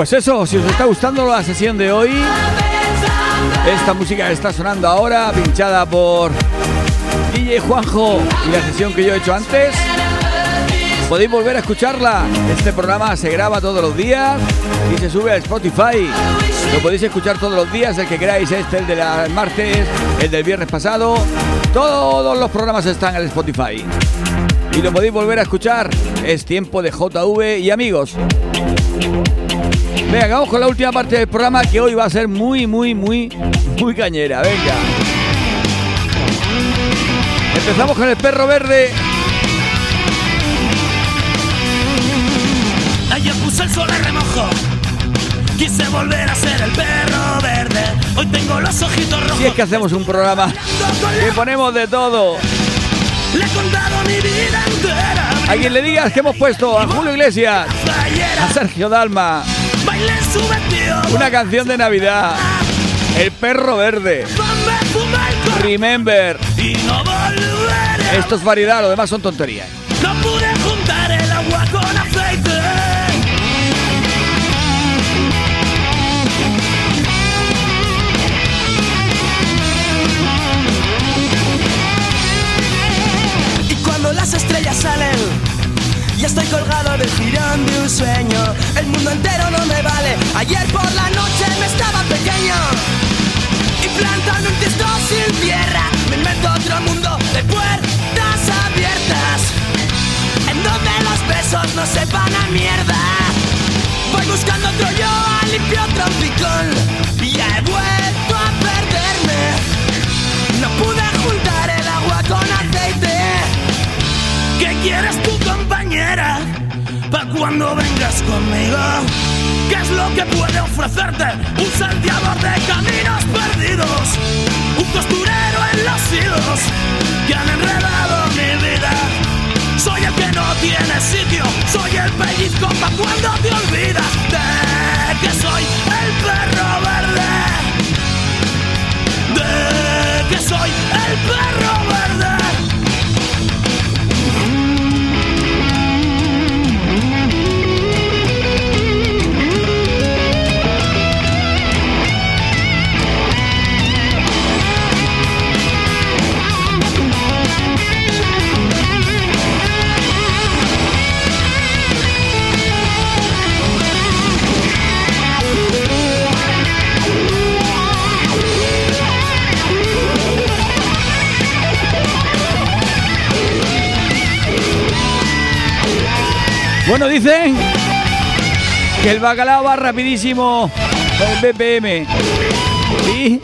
Pues eso, si os está gustando la sesión de hoy, esta música está sonando ahora, pinchada por DJ Juanjo y la sesión que yo he hecho antes, podéis volver a escucharla. Este programa se graba todos los días y se sube a Spotify. Lo podéis escuchar todos los días, el que queráis, este, el del martes, el del viernes pasado. Todos los programas están en Spotify. Y lo podéis volver a escuchar. Es tiempo de JV y amigos. Venga, vamos con la última parte del programa que hoy va a ser muy, muy, muy, muy cañera. Venga. Empezamos con el perro verde. Ayer puse el sol a remojo. Quise volver a ser el perro verde. Hoy tengo los ojitos rojos. Si es que hacemos un programa que ponemos de todo. Le he contado mi vida entera. A quien le digas que hemos puesto a Julio Iglesias, a Sergio Dalma, una canción de Navidad, El perro verde, Remember. Esto es variedad, lo demás son tonterías. Y cuando las estrellas salen y estoy colgado del jirón de un sueño. El mundo entero no me vale. Ayer por la noche me estaba pequeño. Y plantando un tiesto sin tierra, me invento otro mundo de puertas abiertas. En donde los besos no sepan a mierda. Voy buscando otro yo, limpio otro picón. Y ya he vuelto a perderme. No pude juntar el agua con aceite. ¿Qué quieres? Pa' cuando vengas conmigo. ¿Qué es lo que puede ofrecerte? Un salteador de caminos perdidos. Un costurero en los hilos que han enredado mi vida. Soy el que no tiene sitio. Soy el pellizco pa' cuando te olvidas de que soy el perro verde. De que soy el perro Bueno, dicen que el bacalao va rapidísimo por el BPM. Sí,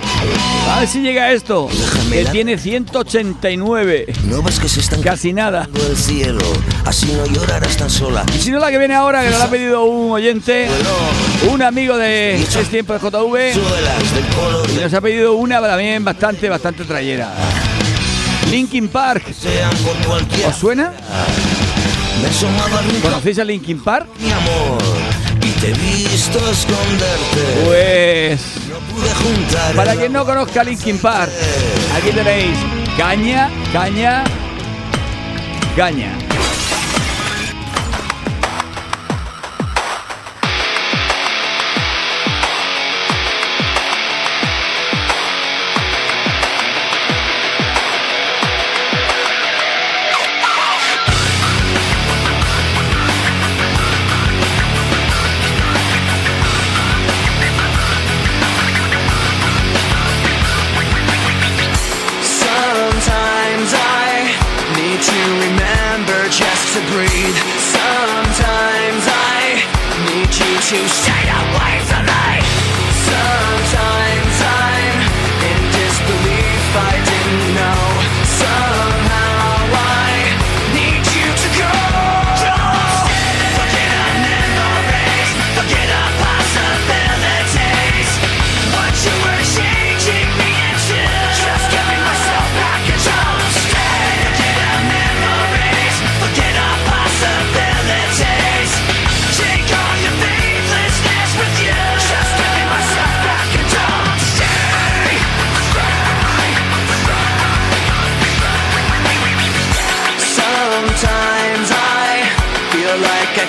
a ver si llega esto. Que tiene 189. No ves que se están Casi nada. el cielo. Así no llorarás tan sola. Y si no la que viene ahora, que nos la ha pedido un oyente, un amigo de Es Tiempo de JV, y nos ha pedido una también bastante, bastante trayera. Linkin Park. ¿Os suena? ¿Conocéis a Linkin Park? mi amor. Y te he visto esconderte. Pues Pude juntar para quien no conozca a Linkin Park, aquí tenéis caña, caña, caña. Remember just to breathe. Sometimes I need you to stay away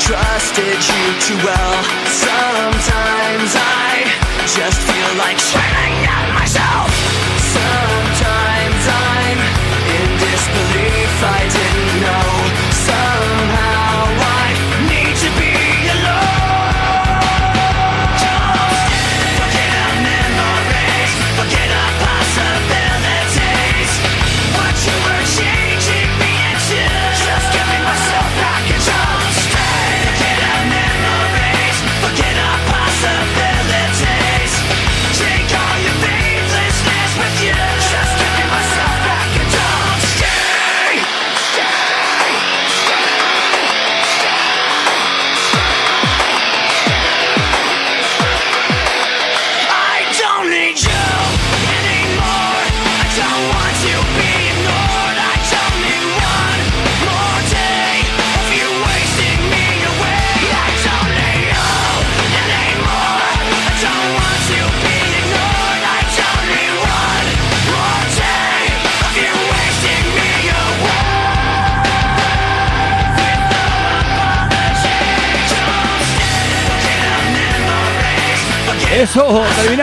trusted you too well. Sometimes I just feel like shutting down myself.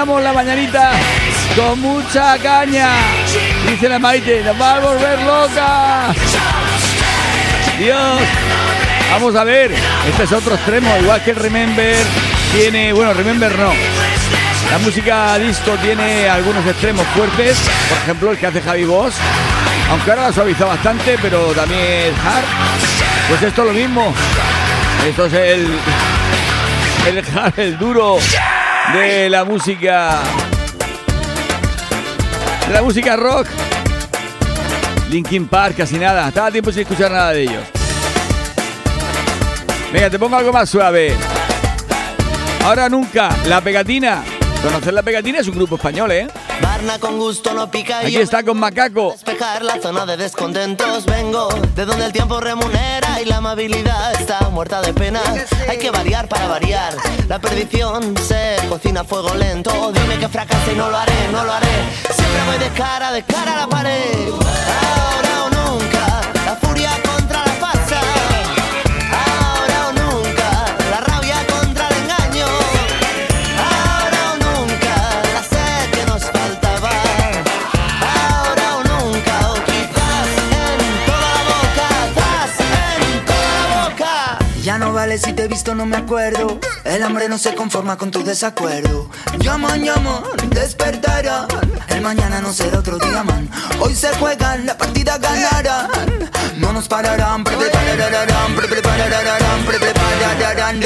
La mañanita con mucha caña. Dice la Maite, nos va a volver loca. Dios. Vamos a ver, este es otro extremo, igual que el Remember tiene, bueno, Remember no. La música disco tiene algunos extremos fuertes, por ejemplo el que hace Javi Boss, aunque ahora la suaviza bastante, pero también es hard. Pues esto es lo mismo. Esto es el, el hard, el duro de la música, de la música rock. Linkin Park, casi nada. Estaba tiempo sin escuchar nada de ellos. Venga, te pongo algo más suave. Ahora nunca, La Pegatina. ¿Conocer La Pegatina? Es un grupo español, ¿eh? Barna con gusto no pica y Aquí está con Macaco. despejar la zona de descontentos vengo de donde el tiempo remunera y la amabilidad está muerta de pena. Hay que variar para variar. La perdición se cocina a fuego lento. Dime que fracasé y no lo haré no lo haré. Siempre voy de cara de cara a la pared. Ahora Si te he visto, no me acuerdo. El hambre no se conforma con tu desacuerdo. Llaman, llaman, despertarán. El mañana no será otro día, man. Hoy se juegan, la partida ganarán. No nos pararán, pre prepararán, pre prepararán, pre prepararán.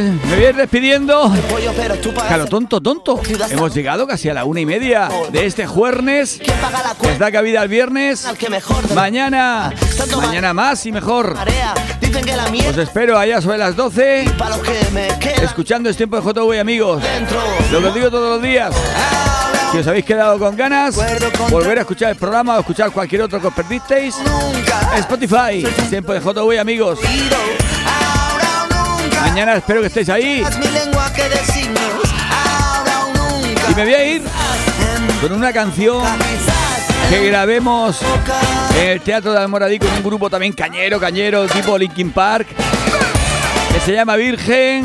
Me voy a ir despidiendo. Claro, tonto, tonto. Hemos llegado casi a la una y media de este jueves. Les da cabida al viernes. Mañana, mañana más y mejor. Os espero allá sobre las 12. para los que me quedan Escuchando este tiempo de JV, amigos. Lo que os digo todos los días. Si os habéis quedado con ganas, volver a escuchar el programa o escuchar cualquier otro que os perdisteis. Spotify, tiempo de JV, amigos. Mañana espero que estéis ahí. Y me voy a ir con una canción que grabemos en el Teatro de Almoradí con un grupo también cañero, cañero, tipo Linkin Park, que se llama Virgen,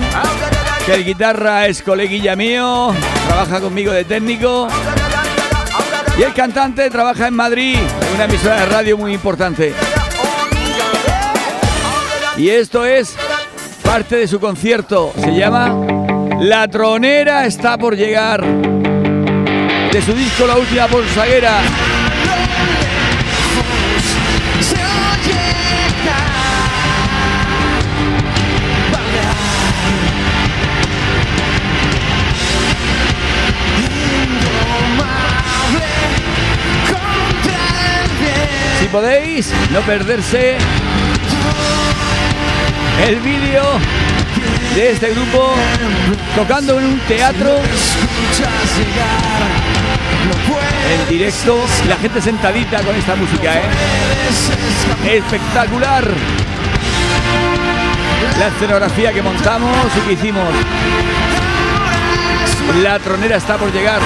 que el guitarra es coleguilla mío, trabaja conmigo de técnico, y el cantante trabaja en Madrid, en una emisora de radio muy importante. Y esto es parte de su concierto, se llama La Tronera está por llegar de su disco La Última Bolsaguera. Si podéis no perderse el vídeo de este grupo tocando en un teatro en directo la gente sentadita con esta música, ¿eh? Espectacular. La escenografía que montamos y que hicimos. La tronera está por llegar.